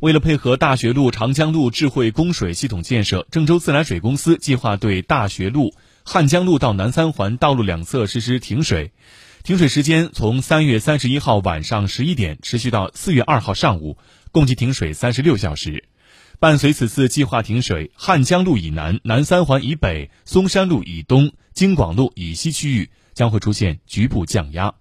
为了配合大学路长江路智慧供水系统建设郑州自来水公司计划对大学路汉江路到南三环道路两侧实施停水。停水时间从三月三十一号晚上十一点持续到四月二号上午共计停水三十六小时。伴随此次计划停水汉江路以南南三环以北嵩山路以东京广路以西区域将会出现局部降压。